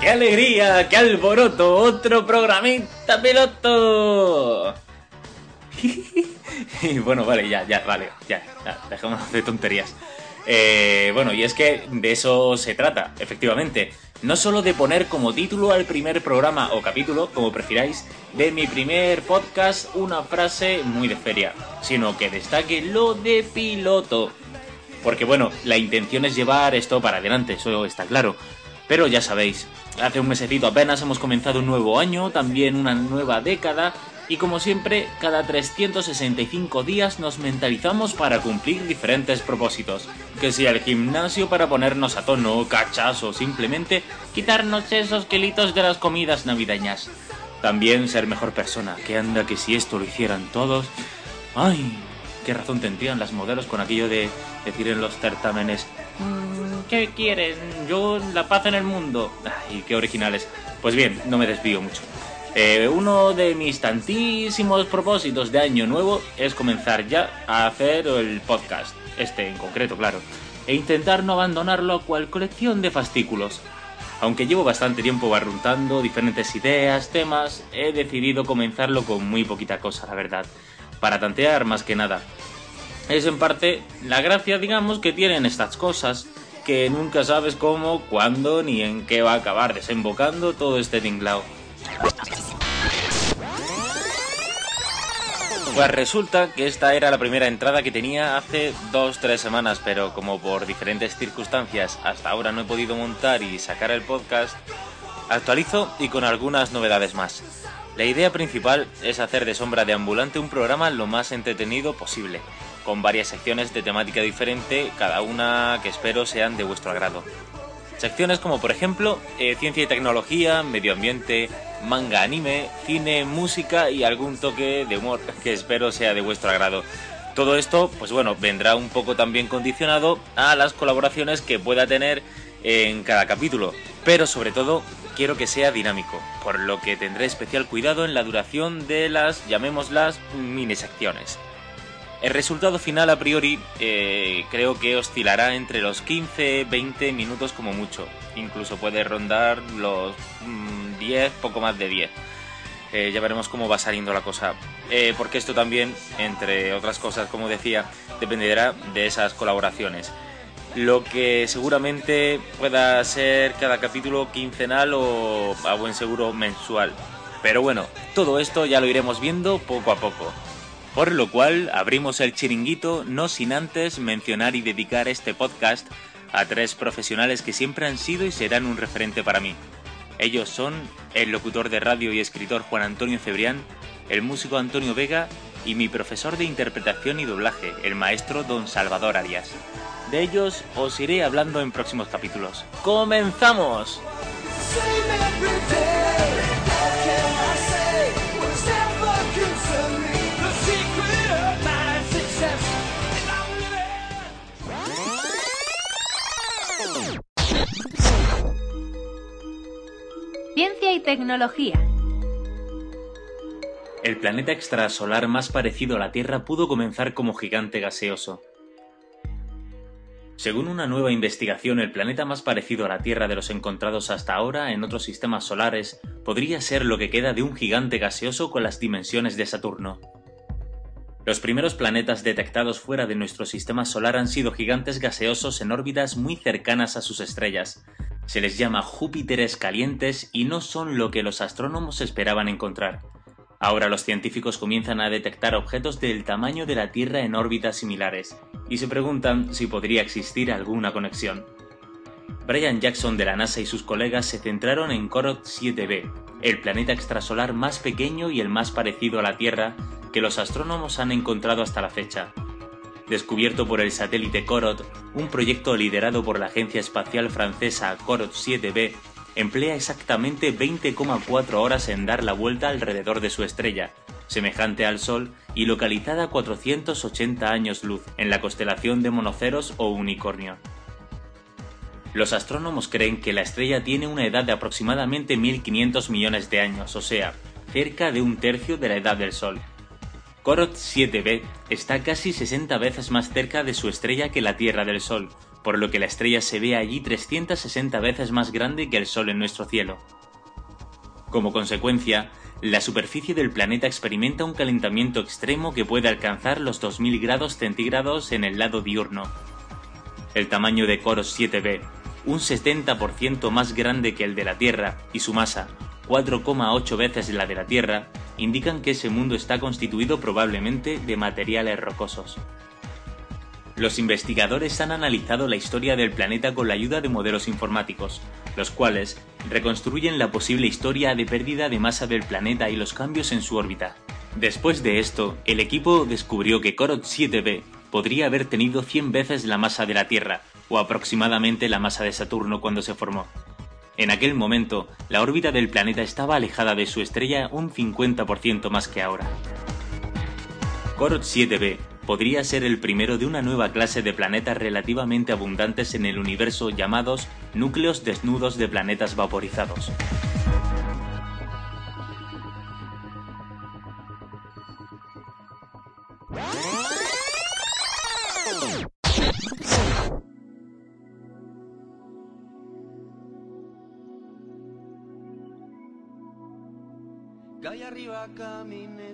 ¡Qué alegría! ¡Qué alboroto! ¡Otro programita piloto! bueno, vale, ya, ya, vale, ya, ya de tonterías. Eh, bueno, y es que de eso se trata, efectivamente. No solo de poner como título al primer programa o capítulo, como prefiráis, de mi primer podcast una frase muy de feria, sino que destaque lo de piloto. Porque bueno, la intención es llevar esto para adelante, eso está claro. Pero ya sabéis, hace un mesecito apenas hemos comenzado un nuevo año, también una nueva década, y como siempre, cada 365 días nos mentalizamos para cumplir diferentes propósitos. Que sea el gimnasio para ponernos a tono, cachas o simplemente quitarnos esos kilitos de las comidas navideñas. También ser mejor persona, que anda que si esto lo hicieran todos... ¡Ay! ¿Qué razón tendrían las modelos con aquello de decir en los certámenes "Mm, ¿Qué quieren? Yo la paz en el mundo. Ay, qué originales. Pues bien, no me desvío mucho. Eh, uno de mis tantísimos propósitos de año nuevo es comenzar ya a hacer el podcast, este en concreto, claro, e intentar no abandonarlo a cual colección de fascículos. Aunque llevo bastante tiempo barruntando diferentes ideas, temas, he decidido comenzarlo con muy poquita cosa, la verdad, para tantear más que nada. Es en parte la gracia, digamos, que tienen estas cosas, que nunca sabes cómo, cuándo ni en qué va a acabar desembocando todo este tinglao. Pues resulta que esta era la primera entrada que tenía hace 2-3 semanas, pero como por diferentes circunstancias hasta ahora no he podido montar y sacar el podcast, actualizo y con algunas novedades más. La idea principal es hacer de Sombra de Ambulante un programa lo más entretenido posible, con varias secciones de temática diferente, cada una que espero sean de vuestro agrado. Secciones como por ejemplo eh, ciencia y tecnología, medio ambiente, manga anime, cine, música y algún toque de humor que espero sea de vuestro agrado. Todo esto, pues bueno, vendrá un poco también condicionado a las colaboraciones que pueda tener en cada capítulo, pero sobre todo quiero que sea dinámico, por lo que tendré especial cuidado en la duración de las, llamémoslas, mini secciones. El resultado final a priori eh, creo que oscilará entre los 15-20 minutos como mucho. Incluso puede rondar los mm, 10, poco más de 10. Eh, ya veremos cómo va saliendo la cosa. Eh, porque esto también, entre otras cosas, como decía, dependerá de esas colaboraciones. Lo que seguramente pueda ser cada capítulo quincenal o a buen seguro mensual. Pero bueno, todo esto ya lo iremos viendo poco a poco. Por lo cual abrimos el chiringuito no sin antes mencionar y dedicar este podcast a tres profesionales que siempre han sido y serán un referente para mí. Ellos son el locutor de radio y escritor Juan Antonio Cebrián, el músico Antonio Vega y mi profesor de interpretación y doblaje, el maestro Don Salvador Arias. De ellos os iré hablando en próximos capítulos. ¡Comenzamos! Tecnología. El planeta extrasolar más parecido a la Tierra pudo comenzar como gigante gaseoso. Según una nueva investigación, el planeta más parecido a la Tierra de los encontrados hasta ahora en otros sistemas solares podría ser lo que queda de un gigante gaseoso con las dimensiones de Saturno. Los primeros planetas detectados fuera de nuestro sistema solar han sido gigantes gaseosos en órbitas muy cercanas a sus estrellas. Se les llama Júpiteres calientes y no son lo que los astrónomos esperaban encontrar. Ahora los científicos comienzan a detectar objetos del tamaño de la Tierra en órbitas similares, y se preguntan si podría existir alguna conexión. Brian Jackson de la NASA y sus colegas se centraron en Corot 7b, el planeta extrasolar más pequeño y el más parecido a la Tierra, que los astrónomos han encontrado hasta la fecha. Descubierto por el satélite Corot, un proyecto liderado por la agencia espacial francesa Corot 7B, emplea exactamente 20,4 horas en dar la vuelta alrededor de su estrella, semejante al Sol y localizada a 480 años luz en la constelación de Monoceros o Unicornio. Los astrónomos creen que la estrella tiene una edad de aproximadamente 1500 millones de años, o sea, cerca de un tercio de la edad del Sol. Corot 7b está casi 60 veces más cerca de su estrella que la Tierra del Sol, por lo que la estrella se ve allí 360 veces más grande que el Sol en nuestro cielo. Como consecuencia, la superficie del planeta experimenta un calentamiento extremo que puede alcanzar los 2000 grados centígrados en el lado diurno. El tamaño de Coros 7b, un 70% más grande que el de la Tierra, y su masa, 4,8 veces la de la Tierra, indican que ese mundo está constituido probablemente de materiales rocosos. Los investigadores han analizado la historia del planeta con la ayuda de modelos informáticos, los cuales reconstruyen la posible historia de pérdida de masa del planeta y los cambios en su órbita. Después de esto, el equipo descubrió que Corot 7b podría haber tenido 100 veces la masa de la Tierra, o aproximadamente la masa de Saturno cuando se formó. En aquel momento, la órbita del planeta estaba alejada de su estrella un 50% más que ahora. Corot 7b podría ser el primero de una nueva clase de planetas relativamente abundantes en el universo llamados núcleos desnudos de planetas vaporizados. Arriba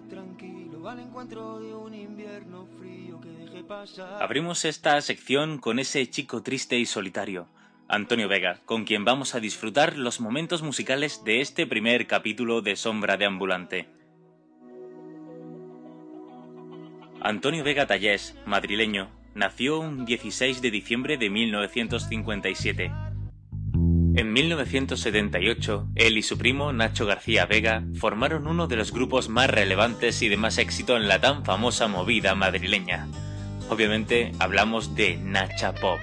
tranquilo al encuentro de un invierno frío que pasar. Abrimos esta sección con ese chico triste y solitario, Antonio Vega, con quien vamos a disfrutar los momentos musicales de este primer capítulo de Sombra de Ambulante. Antonio Vega Tallés, madrileño, nació un 16 de diciembre de 1957 en 1978, él y su primo Nacho García Vega formaron uno de los grupos más relevantes y de más éxito en la tan famosa movida madrileña. Obviamente hablamos de Nacha Pop.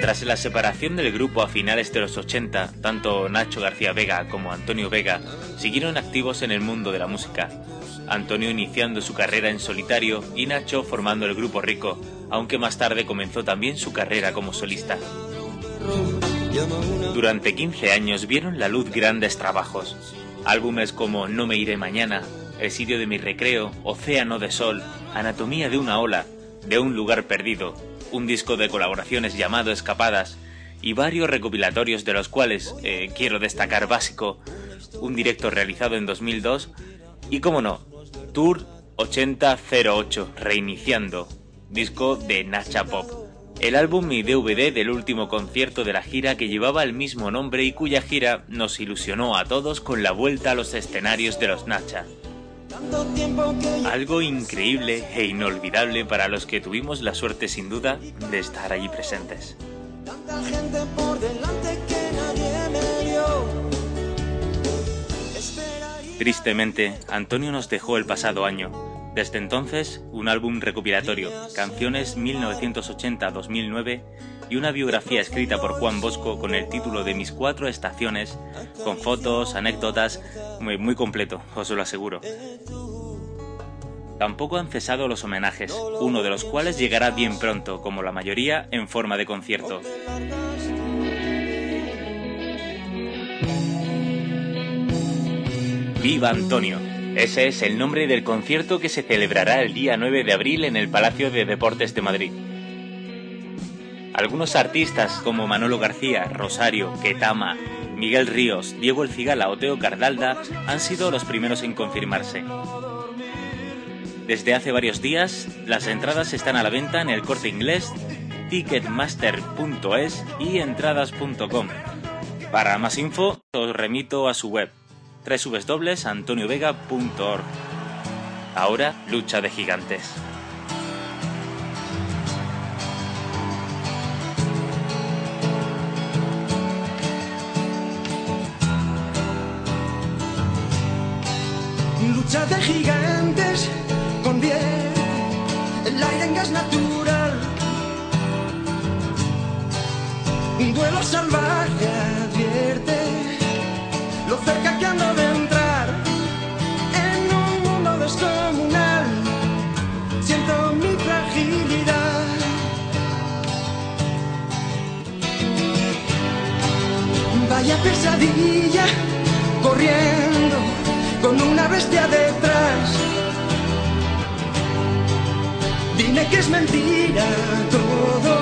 Tras la separación del grupo a finales de los 80, tanto Nacho García Vega como Antonio Vega siguieron activos en el mundo de la música, Antonio iniciando su carrera en solitario y Nacho formando el grupo Rico, aunque más tarde comenzó también su carrera como solista. Durante 15 años vieron la luz grandes trabajos, álbumes como No me iré mañana, El sitio de mi recreo, Océano de Sol, Anatomía de una ola, De un lugar perdido, un disco de colaboraciones llamado Escapadas, y varios recopilatorios de los cuales eh, quiero destacar básico, un directo realizado en 2002 y, como no, Tour 8008, Reiniciando, disco de Nacha Pop. El álbum y DVD del último concierto de la gira que llevaba el mismo nombre y cuya gira nos ilusionó a todos con la vuelta a los escenarios de los Nacha. Algo increíble e inolvidable para los que tuvimos la suerte sin duda de estar allí presentes. Tristemente, Antonio nos dejó el pasado año. Desde entonces, un álbum recopilatorio, Canciones 1980-2009 y una biografía escrita por Juan Bosco con el título de Mis cuatro estaciones, con fotos, anécdotas, muy, muy completo, os lo aseguro. Tampoco han cesado los homenajes, uno de los cuales llegará bien pronto, como la mayoría, en forma de concierto. Viva Antonio. Ese es el nombre del concierto que se celebrará el día 9 de abril en el Palacio de Deportes de Madrid. Algunos artistas como Manolo García, Rosario, Ketama, Miguel Ríos, Diego El Cigala o Teo Cardalda han sido los primeros en confirmarse. Desde hace varios días, las entradas están a la venta en el corte inglés, ticketmaster.es y entradas.com. Para más info, os remito a su web www.antoniovega.org. Ahora, lucha de gigantes. Lucha de gigantes convierte el aire en gas natural. Un duelo salvaje advierte pesadilla corriendo con una bestia detrás. Dime que es mentira todo,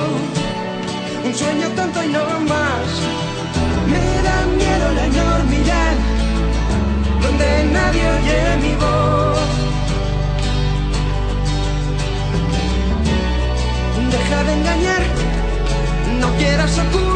un sueño tonto y no más. Me da miedo la enormidad, donde nadie oye mi voz. Deja de engañar, no quieras ocultar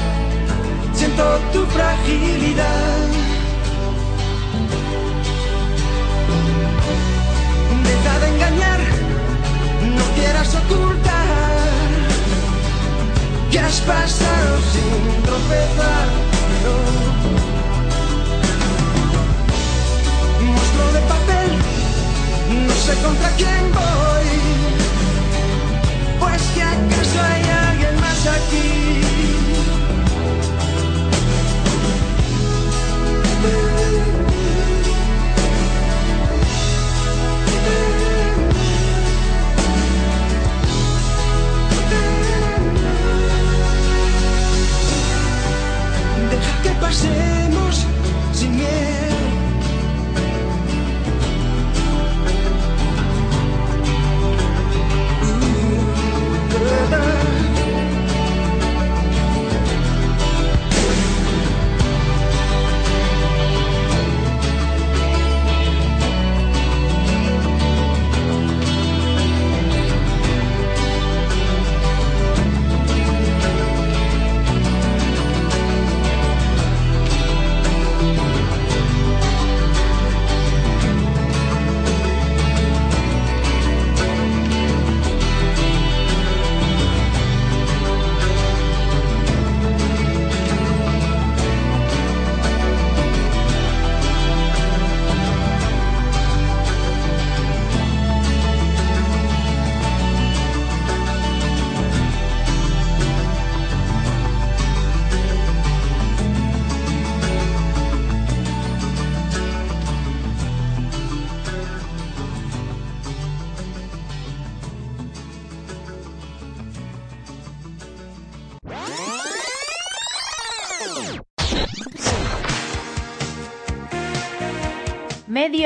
Siento tu fragilidad. Deja de engañar, no quieras ocultar que has pasado sin tropezar. no. monstruo de papel, no sé contra quién voy. Pues que acaso hay alguien más aquí. Deja que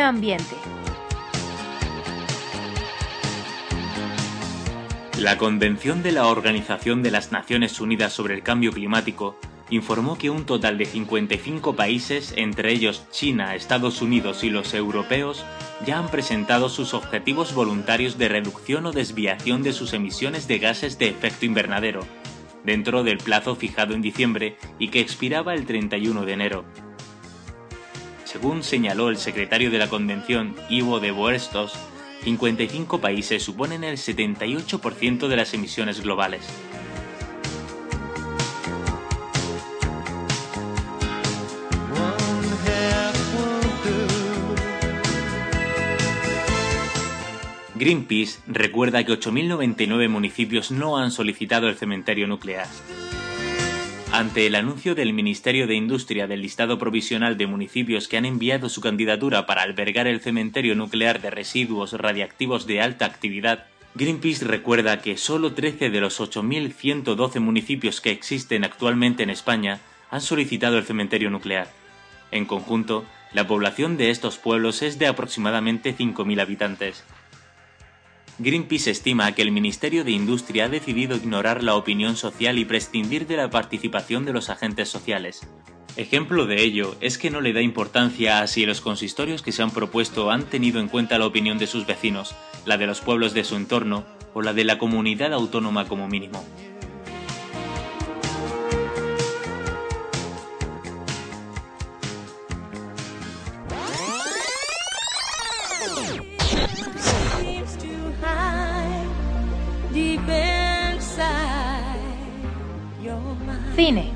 ambiente. La Convención de la Organización de las Naciones Unidas sobre el Cambio Climático informó que un total de 55 países, entre ellos China, Estados Unidos y los europeos, ya han presentado sus objetivos voluntarios de reducción o desviación de sus emisiones de gases de efecto invernadero, dentro del plazo fijado en diciembre y que expiraba el 31 de enero. Según señaló el secretario de la Convención, Ivo de Boerstos, 55 países suponen el 78% de las emisiones globales. Greenpeace recuerda que 8.099 municipios no han solicitado el cementerio nuclear. Ante el anuncio del Ministerio de Industria del listado provisional de municipios que han enviado su candidatura para albergar el cementerio nuclear de residuos radiactivos de alta actividad, Greenpeace recuerda que solo 13 de los 8.112 municipios que existen actualmente en España han solicitado el cementerio nuclear. En conjunto, la población de estos pueblos es de aproximadamente 5.000 habitantes. Greenpeace estima que el Ministerio de Industria ha decidido ignorar la opinión social y prescindir de la participación de los agentes sociales. Ejemplo de ello es que no le da importancia a si los consistorios que se han propuesto han tenido en cuenta la opinión de sus vecinos, la de los pueblos de su entorno o la de la comunidad autónoma como mínimo. Cine.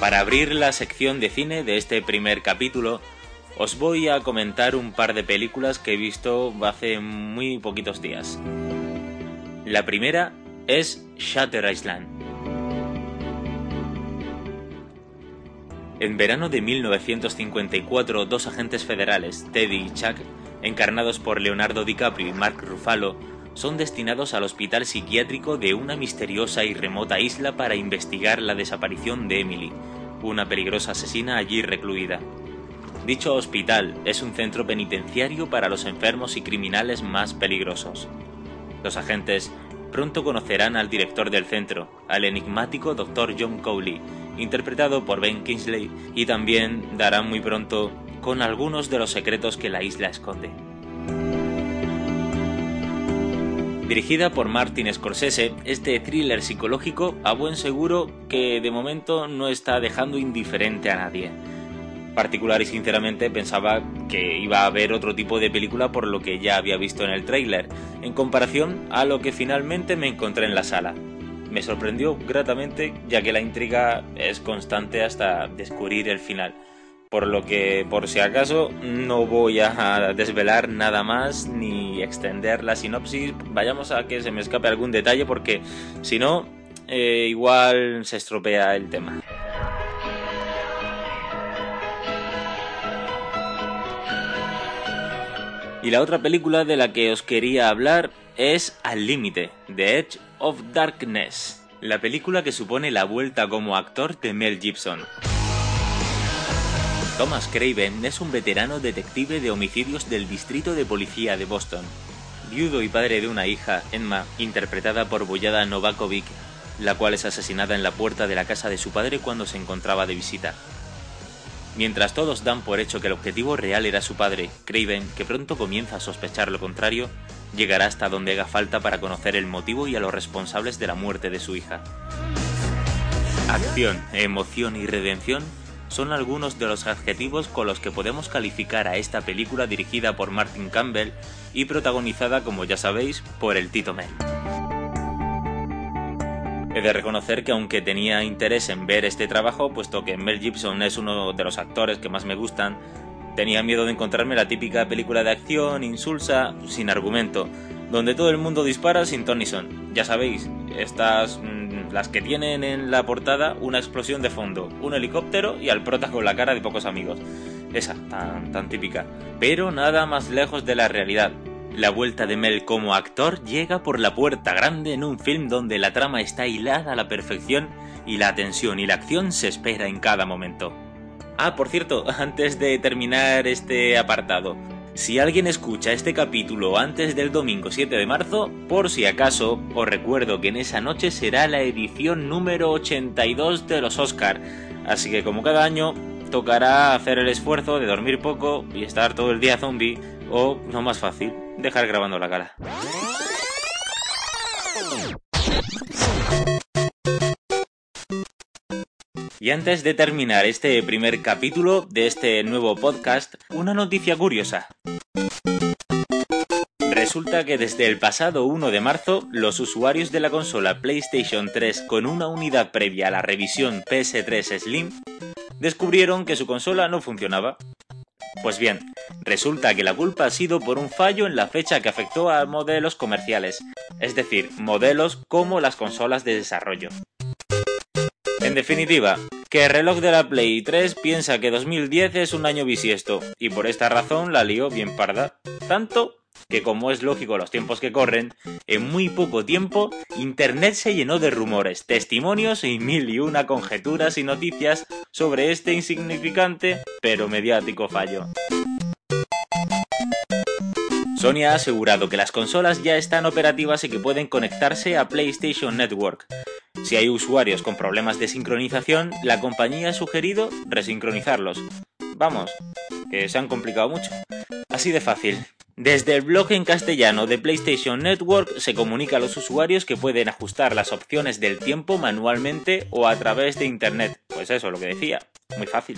Para abrir la sección de cine de este primer capítulo, os voy a comentar un par de películas que he visto hace muy poquitos días. La primera es Shutter Island. En verano de 1954, dos agentes federales, Teddy y Chuck, encarnados por Leonardo DiCaprio y Mark Ruffalo, son destinados al hospital psiquiátrico de una misteriosa y remota isla para investigar la desaparición de Emily, una peligrosa asesina allí recluida. Dicho hospital es un centro penitenciario para los enfermos y criminales más peligrosos. Los agentes pronto conocerán al director del centro, al enigmático Dr. John Cowley, interpretado por Ben Kingsley, y también darán muy pronto con algunos de los secretos que la isla esconde. Dirigida por Martin Scorsese, este thriller psicológico a buen seguro que de momento no está dejando indiferente a nadie. Particular y sinceramente pensaba que iba a haber otro tipo de película por lo que ya había visto en el tráiler, en comparación a lo que finalmente me encontré en la sala. Me sorprendió gratamente ya que la intriga es constante hasta descubrir el final por lo que por si acaso no voy a desvelar nada más ni extender la sinopsis, vayamos a que se me escape algún detalle porque si no, eh, igual se estropea el tema. Y la otra película de la que os quería hablar es Al Límite, The Edge of Darkness, la película que supone la vuelta como actor de Mel Gibson. Thomas Craven es un veterano detective de homicidios del Distrito de Policía de Boston. Viudo y padre de una hija, Emma, interpretada por Boyada Novakovic, la cual es asesinada en la puerta de la casa de su padre cuando se encontraba de visita. Mientras todos dan por hecho que el objetivo real era su padre, Craven, que pronto comienza a sospechar lo contrario, llegará hasta donde haga falta para conocer el motivo y a los responsables de la muerte de su hija. Acción, emoción y redención son algunos de los adjetivos con los que podemos calificar a esta película dirigida por Martin Campbell y protagonizada, como ya sabéis, por el Tito Mel. He de reconocer que aunque tenía interés en ver este trabajo, puesto que Mel Gibson es uno de los actores que más me gustan, tenía miedo de encontrarme la típica película de acción, insulsa, sin argumento, donde todo el mundo dispara sin Son. Ya sabéis, estas mm, las que tienen en la portada una explosión de fondo, un helicóptero y al prota con la cara de pocos amigos. Esa, tan, tan típica. Pero nada más lejos de la realidad. La vuelta de Mel como actor llega por la puerta grande en un film donde la trama está hilada a la perfección y la tensión y la acción se espera en cada momento. Ah, por cierto, antes de terminar este apartado, si alguien escucha este capítulo antes del domingo 7 de marzo, por si acaso, os recuerdo que en esa noche será la edición número 82 de los Oscar, así que como cada año, tocará hacer el esfuerzo de dormir poco y estar todo el día zombie, o, no más fácil, dejar grabando la cara. Y antes de terminar este primer capítulo de este nuevo podcast, una noticia curiosa. Resulta que desde el pasado 1 de marzo, los usuarios de la consola PlayStation 3 con una unidad previa a la revisión PS3 Slim descubrieron que su consola no funcionaba. Pues bien, resulta que la culpa ha sido por un fallo en la fecha que afectó a modelos comerciales, es decir, modelos como las consolas de desarrollo. En definitiva, que el reloj de la Play 3 piensa que 2010 es un año bisiesto, y por esta razón la lió bien parda. Tanto que como es lógico los tiempos que corren, en muy poco tiempo Internet se llenó de rumores, testimonios y mil y una conjeturas y noticias sobre este insignificante pero mediático fallo. Sony ha asegurado que las consolas ya están operativas y que pueden conectarse a PlayStation Network. Si hay usuarios con problemas de sincronización, la compañía ha sugerido resincronizarlos. Vamos, que se han complicado mucho. Así de fácil. Desde el blog en castellano de PlayStation Network se comunica a los usuarios que pueden ajustar las opciones del tiempo manualmente o a través de Internet. Pues eso, lo que decía. Muy fácil.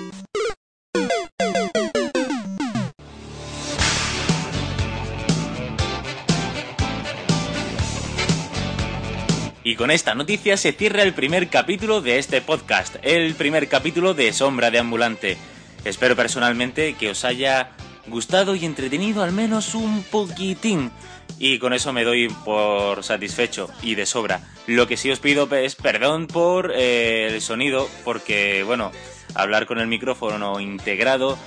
Y con esta noticia se cierra el primer capítulo de este podcast, el primer capítulo de Sombra de Ambulante. Espero personalmente que os haya gustado y entretenido al menos un poquitín. Y con eso me doy por satisfecho y de sobra. Lo que sí os pido es perdón por eh, el sonido, porque bueno, hablar con el micrófono integrado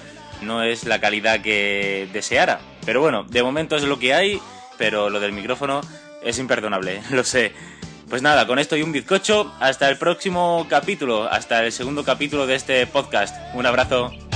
no es la calidad que deseara. Pero bueno, de momento es lo que hay, pero lo del micrófono es imperdonable, lo sé. Pues nada, con esto y un bizcocho, hasta el próximo capítulo, hasta el segundo capítulo de este podcast. Un abrazo.